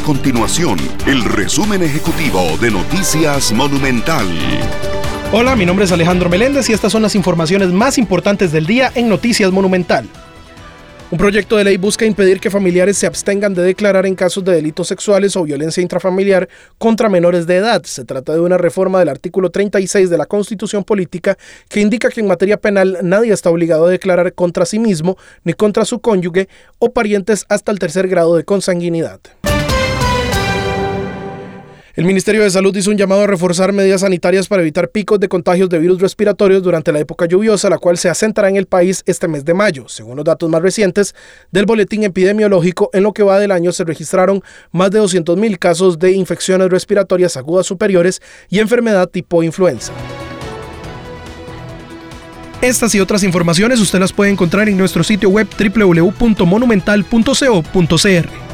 continuación el resumen ejecutivo de Noticias Monumental. Hola, mi nombre es Alejandro Meléndez y estas son las informaciones más importantes del día en Noticias Monumental. Un proyecto de ley busca impedir que familiares se abstengan de declarar en casos de delitos sexuales o violencia intrafamiliar contra menores de edad. Se trata de una reforma del artículo 36 de la Constitución Política que indica que en materia penal nadie está obligado a declarar contra sí mismo ni contra su cónyuge o parientes hasta el tercer grado de consanguinidad. El Ministerio de Salud hizo un llamado a reforzar medidas sanitarias para evitar picos de contagios de virus respiratorios durante la época lluviosa, la cual se asentará en el país este mes de mayo. Según los datos más recientes del boletín epidemiológico, en lo que va del año se registraron más de 200.000 casos de infecciones respiratorias agudas superiores y enfermedad tipo influenza. Estas y otras informaciones usted las puede encontrar en nuestro sitio web www.monumental.co.cr.